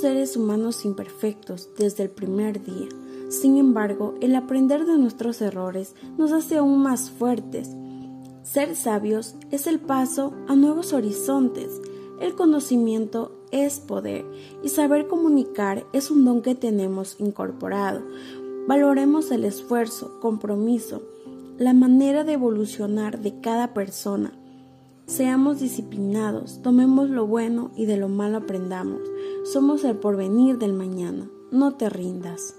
seres humanos imperfectos desde el primer día. Sin embargo, el aprender de nuestros errores nos hace aún más fuertes. Ser sabios es el paso a nuevos horizontes. El conocimiento es poder y saber comunicar es un don que tenemos incorporado. Valoremos el esfuerzo, compromiso, la manera de evolucionar de cada persona. Seamos disciplinados, tomemos lo bueno y de lo malo aprendamos. Somos el porvenir del mañana. No te rindas.